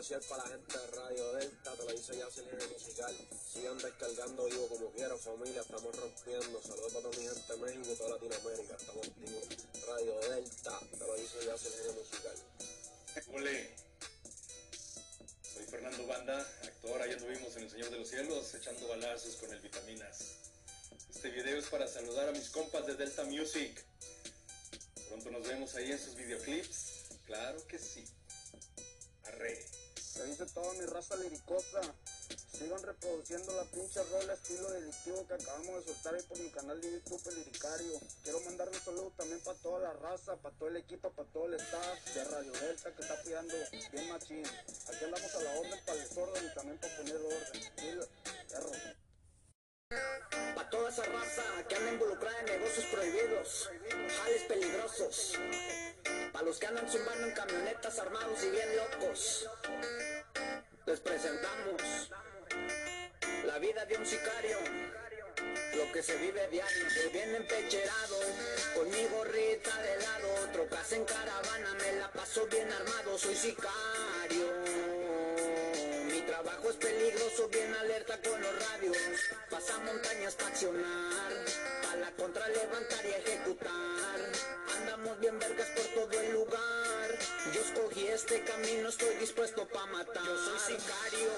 especial para la gente de Radio Delta, te lo dice ya el musical. Sigan descargando vivo como quiera, familia, estamos rompiendo. Saludos para toda mi gente de México y toda Latinoamérica, estamos activos. Radio Delta, te lo dice ya el musical. Ole. Soy Fernando Banda, actor, ahí anduvimos en El Señor de los Cielos, echando balazos con el Vitaminas. Este video es para saludar a mis compas de Delta Music. Pronto nos vemos ahí en sus videoclips. Claro que sí. Arre. Dice toda mi raza liricosa. Sigan reproduciendo la pinche rola estilo delictivo que acabamos de soltar ahí por mi canal de YouTube Liricario. Quiero mandar un saludo también para toda la raza, para todo el equipo, para todo el staff de Radio Delta que está cuidando bien machín. Aquí andamos a la orden para el desorden y también para poner orden. perro. Pa' toda esa raza que anda involucrada en negocios prohibidos, jales peligrosos. Pa' los que andan zumbando en camionetas armados y bien locos. Que se vive diario, se viene empecherado, con mi gorrita de lado, otro casa en caravana, me la paso bien armado, soy sicario trabajo es peligroso, bien alerta con los radios. Pasa montañas para accionar, pa' la contra levantar y ejecutar. Andamos bien vergas por todo el lugar. Yo escogí este camino, estoy dispuesto pa' matar. Yo soy sicario,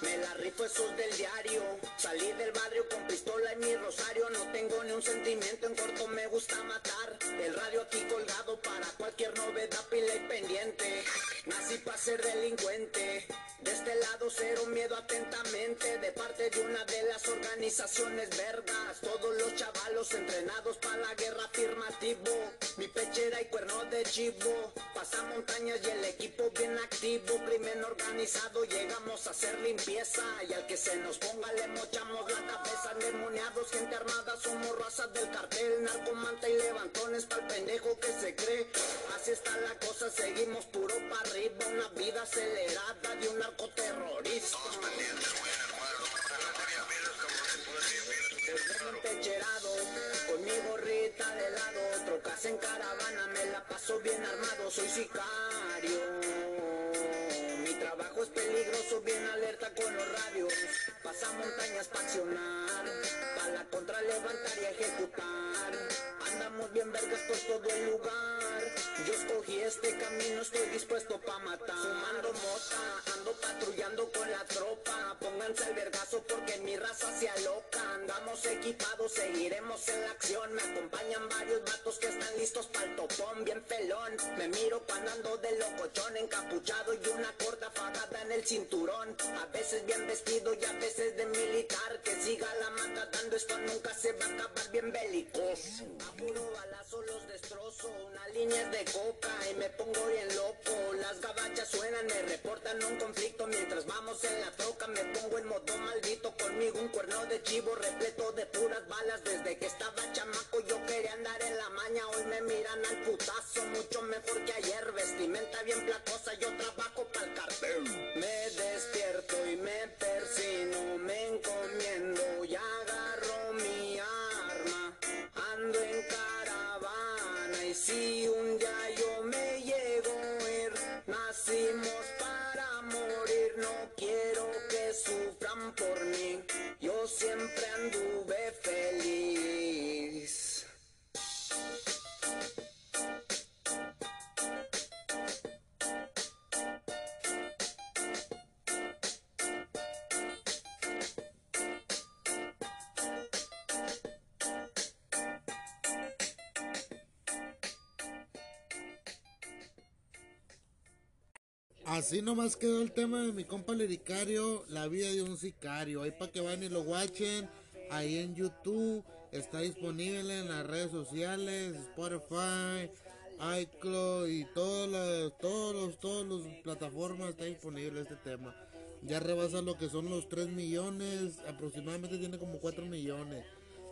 me la rifo esos del diario. Salí del barrio con pistola en mi rosario. No tengo ni un sentimiento, en corto me gusta matar. El radio aquí colgado para cualquier novedad, pila y pendiente. Nací para ser delincuente. De este lado cero miedo atentamente de parte de una de las organizaciones vergas. Todos los chavalos entrenados para la guerra afirmativo. Mi pechera y cuerno de chivo. Pasa y el equipo bien activo. Crimen organizado, llegamos a hacer limpieza. Y al que se nos ponga le mochamos la cabeza. Demoniados, gente armada, somos razas del cartel. Narcomanta y levantones para el pendejo que se cree. Así está la cosa, seguimos puro para arriba. Una vida acelerada de un narcoterrorista. Desde pecherado, con mi gorrita de lado, trocas en caravana, me la paso bien armado, soy sicario. Mi trabajo es peligroso, bien alerta con los radios, pasa montañas para accionar, para la contra levantar y ejecutar. Andamos bien vergas por todo el lugar. Yo escogí este camino, estoy dispuesto pa' matar. Fumando mota, ando patrullando con la tropa. Pónganse al vergazo porque mi raza se aloca. Andamos equipados, seguiremos en la acción. Me acompañan varios vatos que están listos para el topón, bien pelón. Me miro cuando ando de locochón, encapuchado y una corta fagada en el cinturón. A veces bien vestido y a veces de militar. Que siga la mata dando esto nunca se va a acabar bien belicoso puro balazo los destrozo. Una línea de coca y me pongo bien loco. Las gabachas suenan, me reportan un conflicto. Mientras vamos en la troca, me pongo en modo maldito. Conmigo un cuerno de chivo repleto de puras balas. Desde que estaba chamaco, yo quería andar en la maña. Hoy me miran al putazo, mucho mejor que ayer. Vestimenta bien placosa, yo trabajo para el cartel. Me despierto y me persino, me encomiendo y agarro mi arma. Ando en caravana y si un día Así nomás quedó el tema de mi compa Liricario, la vida de un sicario. Ahí para que vayan y lo watchen. Ahí en YouTube está disponible en las redes sociales, Spotify, iCloud y todas las, todos los, todos los plataformas está disponible este tema. Ya rebasa lo que son los 3 millones, aproximadamente tiene como 4 millones.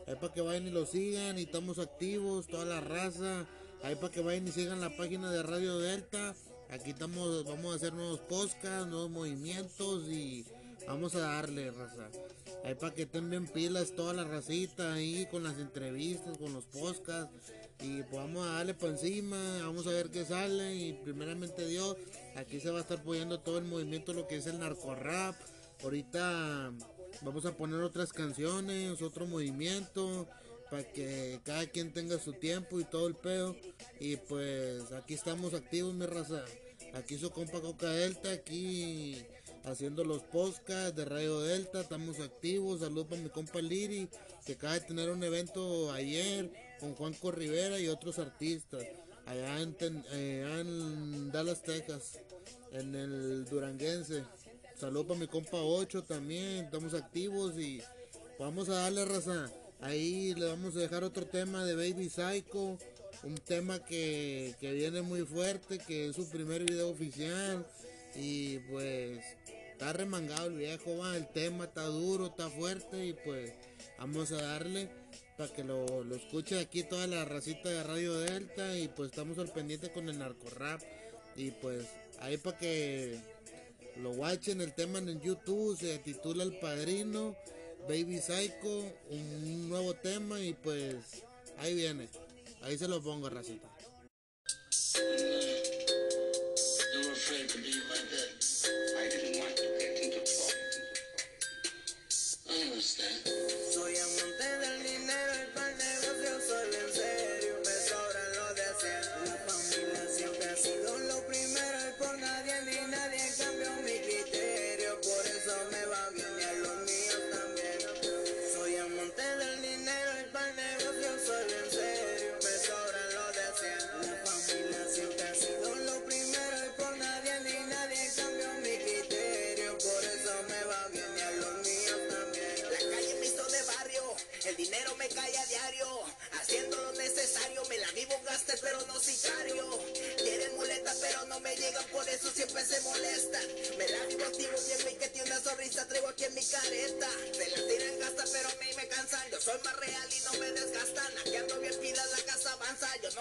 Ahí para que vayan y lo sigan y estamos activos, toda la raza. Ahí para que vayan y sigan la página de Radio Delta. Aquí estamos, vamos a hacer nuevos podcasts, nuevos movimientos y vamos a darle, raza. Ahí para que estén bien pilas toda la racita ahí con las entrevistas, con los podcasts. Y pues vamos a darle por encima, vamos a ver qué sale. Y primeramente Dios, aquí se va a estar apoyando todo el movimiento, lo que es el narco rap. Ahorita vamos a poner otras canciones, otro movimiento, para que cada quien tenga su tiempo y todo el pedo. Y pues aquí estamos activos, mi raza. Aquí su compa Coca Delta, aquí haciendo los podcasts de Radio Delta, estamos activos. Saludos para mi compa Liri, que acaba de tener un evento ayer con Juanco Rivera y otros artistas, allá en, eh, en Dallas, Texas, en el Duranguense. Saludos para mi compa 8 también, estamos activos y vamos a darle raza. Ahí le vamos a dejar otro tema de Baby Psycho, un tema que, que viene muy fuerte, que es su primer video oficial. Y pues está remangado el viejo, va, el tema está duro, está fuerte y pues vamos a darle para que lo, lo escuche aquí toda la racita de Radio Delta y pues estamos al pendiente con el narco rap y pues ahí para que lo watchen el tema en YouTube se titula El Padrino Baby Psycho un nuevo tema y pues ahí viene. Ahí se lo pongo racita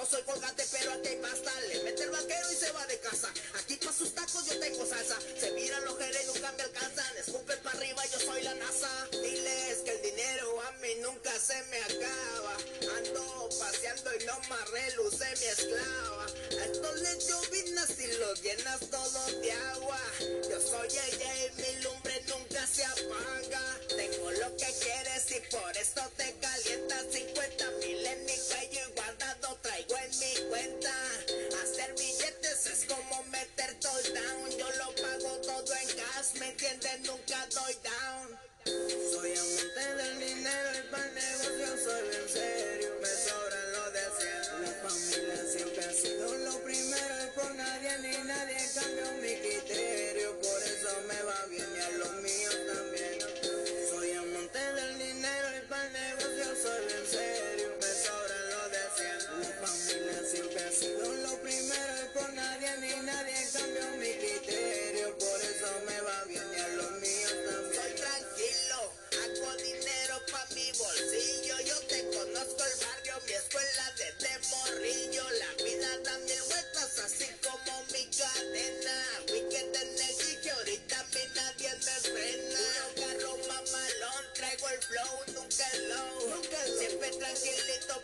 soy colgate pero aquí hay pasta. Le mete el vaquero y se va de casa, aquí pa' sus tacos yo tengo salsa. Se miran los jerez y nunca me alcanzan, escupen para arriba, yo soy la NASA. Diles que el dinero a mí nunca se me acaba. Ando paseando y no más reluce mi esclava. Estos le llovinas y los llenas todos de agua. Yo soy ella y mi lumbre nunca se apaga. Tengo lo que quieres y por esto te calientas 50 mil en mi cuello y Hacer billetes es como meter todo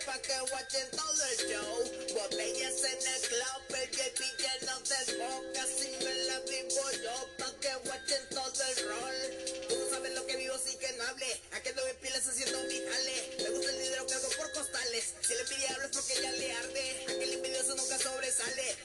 pa' que watchen todo el show. Botellas en el club, el JP lleno de boca. Si me la vivo yo pa' que watchen todo el rol. Tú no sabes lo que vivo sin que no hable. Aquí ando en pilas haciendo mi jale. Me gusta el dinero que hago por costales. Si el envidiable es porque ya le arde. Aquel envidioso nunca sobresale.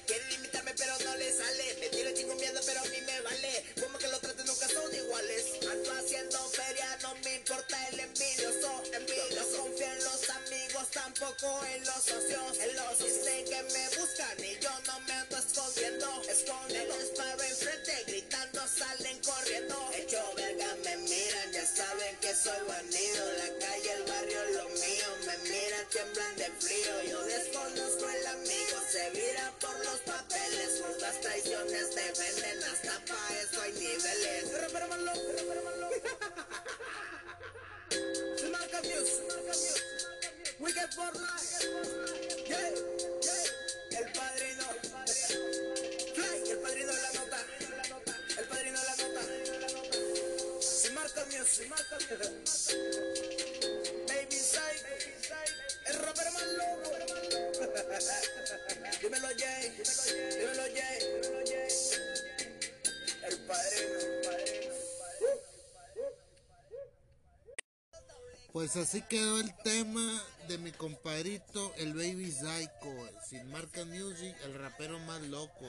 En los socios. En los sé que me buscan y yo no me ando escondiendo. Esconden disparo enfrente, gritando salen corriendo. Hecho verga, me miran, ya saben que soy bandido. La calle, el barrio, lo mío. Me miran, tiemblan de frío. Yo desconozco el amigo, se vira por los papeles. Jugas traiciones Pues así quedó el tema de mi compadrito, el Baby Psycho, sin marca music, el rapero más loco.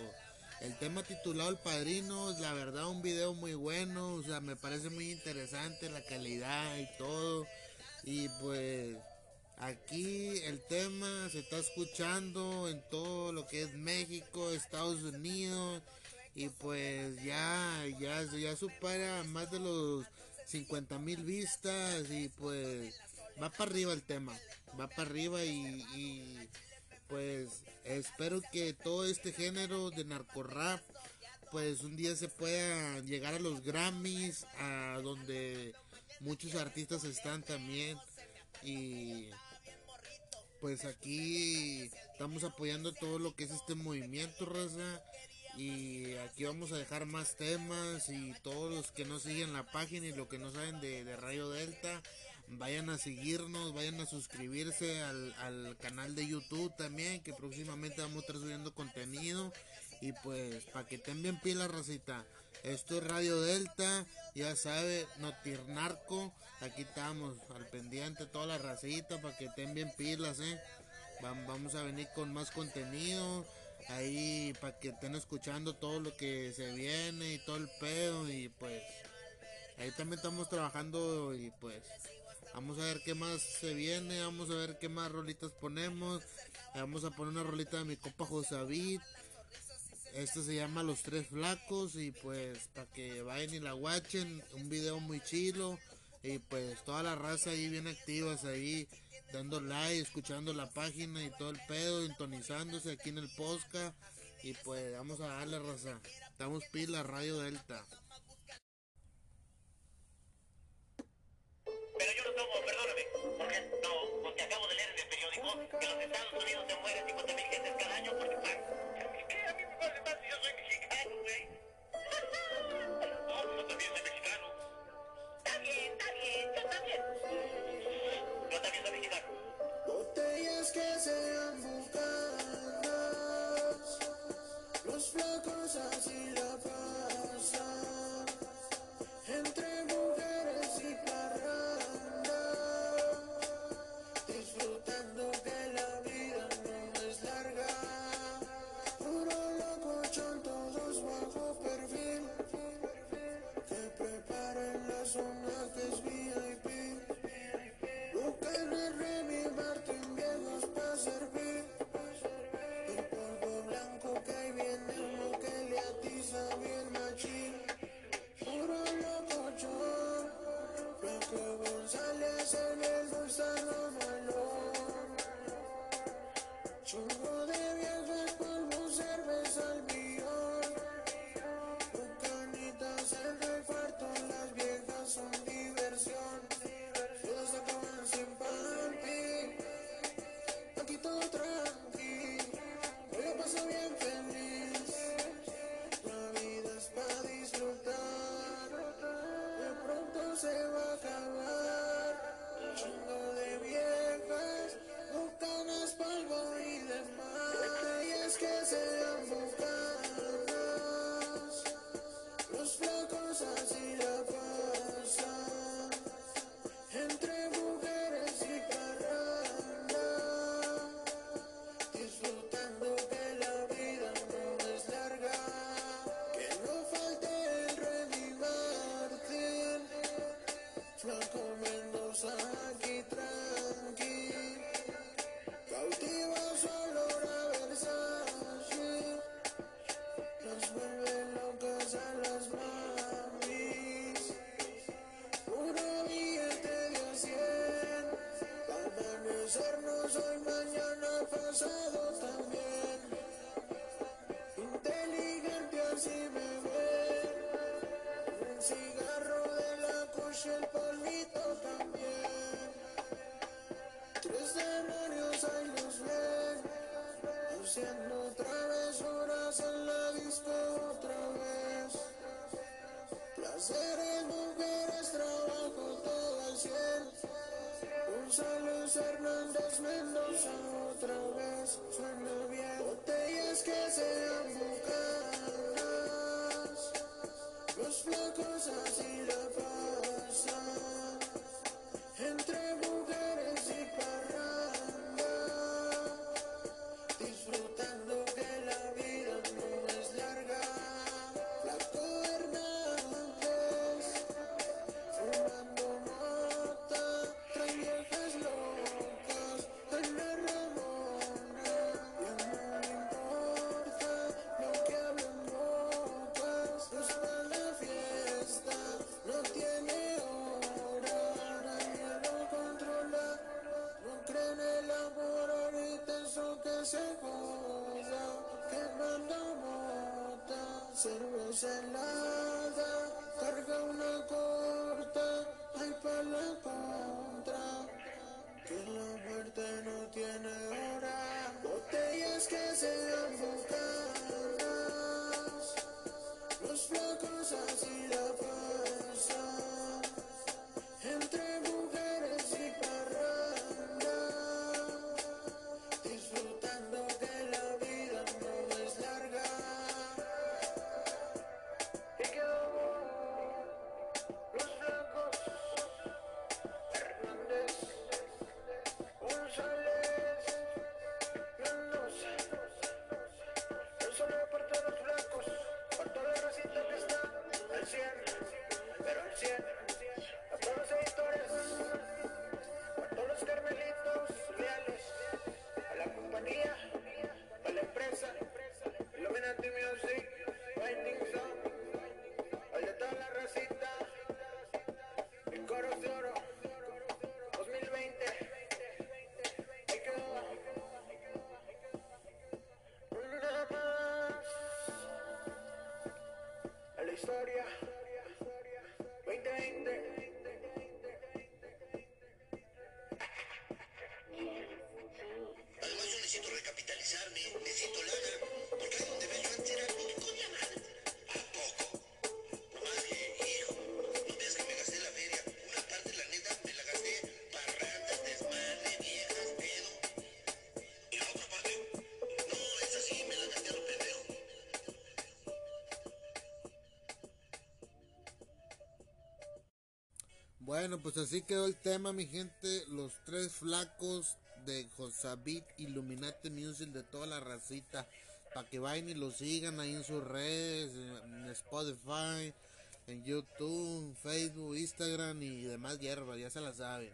El tema titulado El Padrino, la verdad un video muy bueno, o sea, me parece muy interesante la calidad y todo. Y pues aquí el tema se está escuchando en todo lo que es México, Estados Unidos y pues ya ya ya supera más de los 50 mil vistas y pues va para arriba el tema, va para arriba y, y, pues espero que todo este género de narcorap pues un día se pueda llegar a los Grammys, a donde muchos artistas están también y pues aquí estamos apoyando todo lo que es este movimiento, raza. Y aquí vamos a dejar más temas y todos los que no siguen la página y lo que no saben de, de Radio Delta, vayan a seguirnos, vayan a suscribirse al, al canal de YouTube también, que próximamente vamos a estar subiendo contenido. Y pues, para que estén bien pilas, racita. Esto es Radio Delta, ya sabe, Notirnarco. Aquí estamos al pendiente toda la racita para que estén bien pilas, eh. Vam- Vamos a venir con más contenido ahí para que estén escuchando todo lo que se viene y todo el pedo y pues ahí también estamos trabajando y pues vamos a ver qué más se viene, vamos a ver qué más rolitas ponemos, vamos a poner una rolita de mi copa José David, este se llama Los Tres Flacos y pues para que vayan y la guachen, un video muy chilo y pues toda la raza ahí bien activas ahí dando like, escuchando la página y todo el pedo, sintonizándose aquí en el podcast y pues vamos a darle raza. Estamos pila Radio Delta. haciendo travesuras en la disco otra vez. Placeres, mujeres, trabajo todo al cielo. González Hernández Mendoza otra vez. Suena bien. Botellas que se bocadas. Los flacos así la pasan. Entre historia. 2020. Pues así quedó el tema, mi gente. Los tres flacos de Josabit Illuminate Music de toda la racita. Para que vayan y lo sigan ahí en sus redes, en Spotify, en YouTube, Facebook, Instagram y demás hierbas, ya se la saben.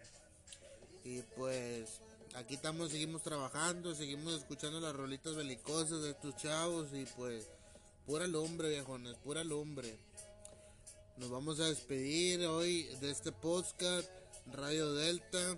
Y pues aquí estamos, seguimos trabajando, seguimos escuchando las rolitas belicosas de estos chavos y pues pura lumbre, viejones, pura lumbre. Nos vamos a despedir hoy de este podcast Radio Delta.